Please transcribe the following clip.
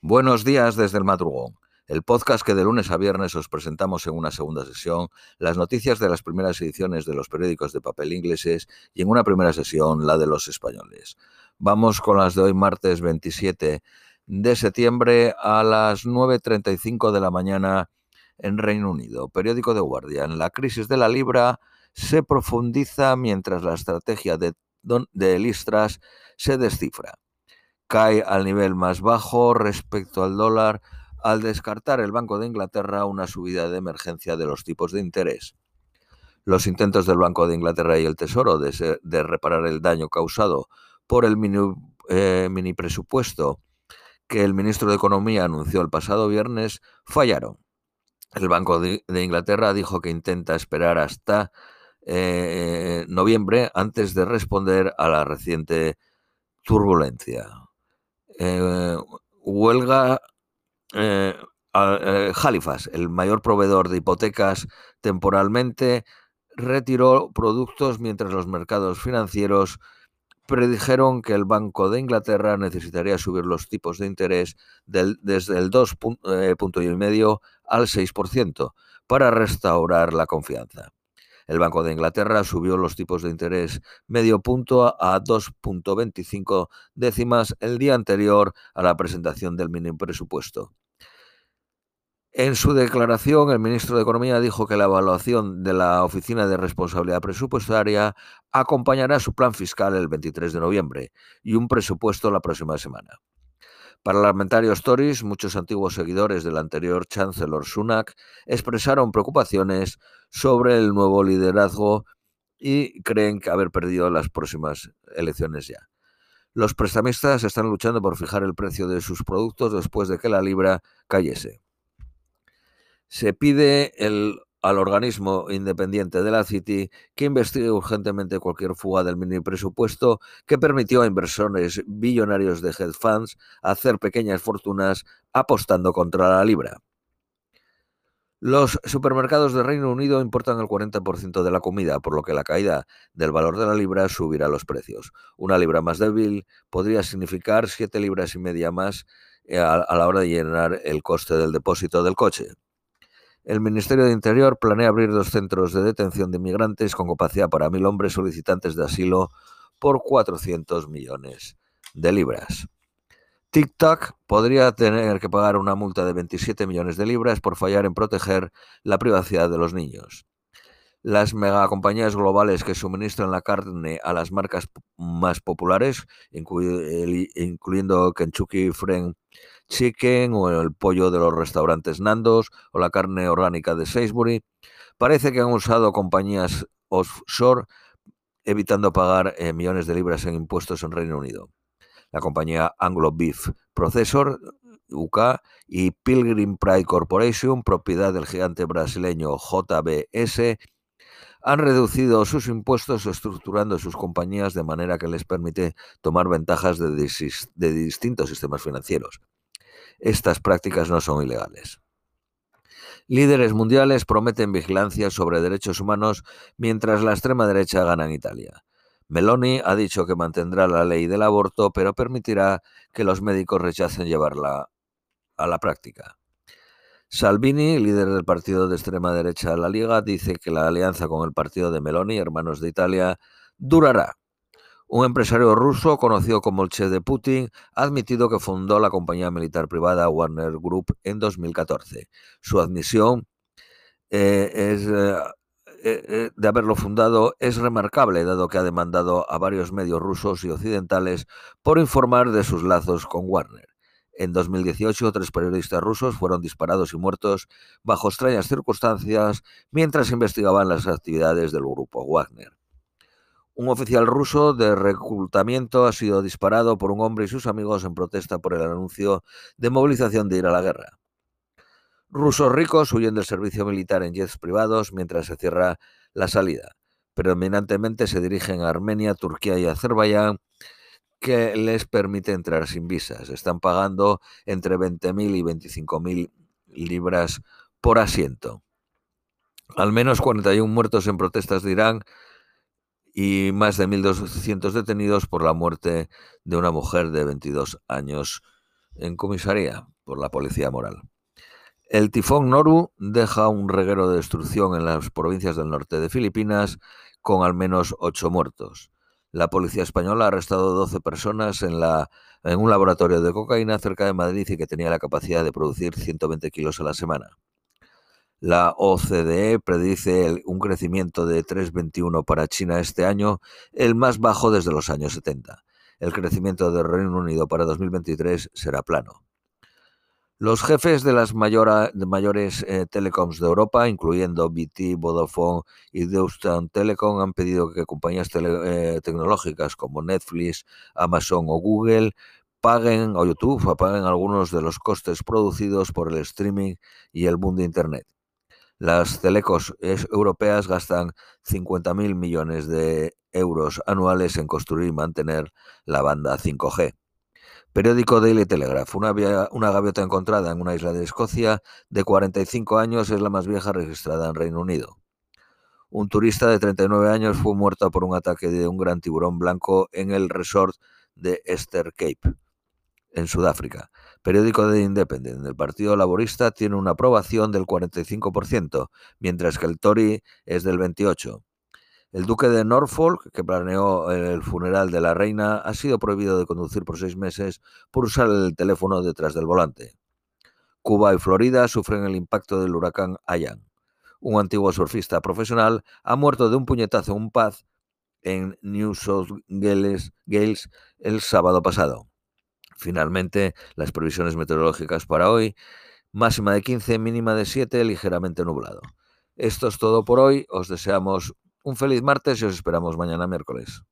Buenos días desde el madrugón, el podcast que de lunes a viernes os presentamos en una segunda sesión las noticias de las primeras ediciones de los periódicos de papel ingleses y en una primera sesión la de los españoles. Vamos con las de hoy martes 27 de septiembre a las 9.35 de la mañana en Reino Unido. Periódico de Guardian. La crisis de la libra se profundiza mientras la estrategia de, de Listras se descifra cae al nivel más bajo respecto al dólar al descartar el Banco de Inglaterra una subida de emergencia de los tipos de interés. Los intentos del Banco de Inglaterra y el Tesoro de, reparar el daño causado por el eh, mini, presupuesto que el ministro de Economía anunció el pasado viernes fallaron. El Banco de, Inglaterra dijo que intenta esperar hasta eh, noviembre antes de responder a la reciente turbulencia. Eh, huelga eh, eh, Halifax, el mayor proveedor de hipotecas temporalmente, retiró productos mientras los mercados financieros predijeron que el Banco de Inglaterra necesitaría subir los tipos de interés desde el 2,5 al 6% para restaurar la confianza. El Banco de Inglaterra subió los tipos de interés medio punto a 2.25 décimas el día anterior a la presentación del mini presupuesto. En su declaración, el ministro de Economía dijo que la evaluación de la Oficina de Responsabilidad Presupuestaria acompañará su plan fiscal el 23 de noviembre y un presupuesto la próxima semana. Parlamentarios Tories, muchos antiguos seguidores del anterior Chancellor Sunak, expresaron preocupaciones sobre el nuevo liderazgo y creen que haber perdido las próximas elecciones ya. Los prestamistas están luchando por fijar el precio de sus productos después de que la libra cayese. Se pide el al organismo independiente de la City que investigue urgentemente cualquier fuga del mini presupuesto que permitió a inversores billonarios de hedge funds hacer pequeñas fortunas apostando contra la libra. Los supermercados de Reino Unido importan el 40% de la comida, por lo que la caída del valor de la libra subirá los precios. Una libra más débil podría significar 7 libras y media más eh, a la hora de llenar el coste del depósito del coche. El Ministerio de Interior planea abrir dos centros de detención de inmigrantes con capacidad para mil hombres solicitantes de asilo por 400 millones de libras. TikTok podría tener que pagar una multa de 27 millones de libras por fallar en proteger la privacidad de los niños. Las megacompañías globales que suministran la carne a las marcas más populares, incluyendo Kentucky Friend chicken o el pollo de los restaurantes Nandos o la carne orgánica de Sainsbury. Parece que han usado compañías offshore evitando pagar eh, millones de libras en impuestos en Reino Unido. La compañía Anglo Beef Processor UK y Pilgrim Pride Corporation, propiedad del gigante brasileño JBS, han reducido sus impuestos estructurando sus compañías de manera que les permite tomar ventajas de distintos sistemas financieros estas prácticas no son ilegales. Líderes mundiales prometen vigilancia sobre derechos humanos mientras la extrema derecha gana en Italia. Meloni ha dicho que mantendrá la ley del aborto, pero permitirá que los médicos rechacen llevarla a la práctica. Salvini, líder del partido de extrema derecha La Liga, dice que la alianza con el partido de Meloni, Hermanos de Italia, durará. Un empresario ruso, conocido como el Che de Putin, ha admitido que fundó la compañía militar privada Warner Group en 2014. Su admisión eh, eh, eh, de haberlo fundado es remarcable, dado que ha demandado a varios medios rusos y occidentales por informar de sus lazos con Warner. En 2018, tres periodistas rusos fueron disparados y muertos bajo extrañas circunstancias mientras investigaban las actividades del grupo Wagner. Un oficial ruso de reclutamiento ha sido disparado por un hombre y sus amigos en protesta por el anuncio de movilización de ir a la guerra. Rusos ricos huyen del servicio militar en jets privados mientras se cierra la salida. Predominantemente se dirigen a Armenia, Turquía y Azerbaiyán, que les permite entrar sin visas. Están pagando entre 20.000 y 25.000 libras por asiento. Al menos 41 muertos en protestas de Irán y más de 1.200 detenidos por la muerte de una mujer de 22 años en comisaría por la policía moral. El tifón Noru deja un reguero de destrucción en las provincias del norte de Filipinas con al menos ocho muertos. La policía española ha arrestado 12 personas en, la, en un laboratorio de cocaína cerca de Madrid y que tenía la capacidad de producir 120 kilos a la semana. La OCDE predice un crecimiento de 3,21 para China este año, el más bajo desde los años 70. El crecimiento del Reino Unido para 2023 será plano. Los jefes de las mayores eh, telecoms de Europa, incluyendo BT, Vodafone y Deutsche Telekom, han pedido que compañías eh, tecnológicas como Netflix, Amazon o Google paguen o YouTube paguen algunos de los costes producidos por el streaming y el boom de Internet. Las telecos europeas gastan 50.000 millones de euros anuales en construir y mantener la banda 5G. Periódico Daily Telegraph. Una, una, gaviota encontrada en una isla de Escocia de 45 años es la más vieja registrada en Reino Unido. Un turista de 39 años fue muerto por un ataque de un gran tiburón blanco en el resort de Easter Cape, en Sudáfrica. Periódico de Independent. El Partido Laborista tiene una aprobación del 45%, mientras que el Tory es del 28%. El duque de Norfolk, que planeó el funeral de la reina, ha sido prohibido de conducir por seis meses por usar el teléfono detrás del volante. Cuba y Florida sufren el impacto del huracán Ian. Un antiguo surfista profesional ha muerto de un puñetazo en un paz en New South Wales el sábado pasado. Finalmente, las previsiones meteorológicas para hoy, máxima de 15, mínima de 7, ligeramente nublado. Esto es todo por hoy, os deseamos un feliz martes y os esperamos mañana miércoles.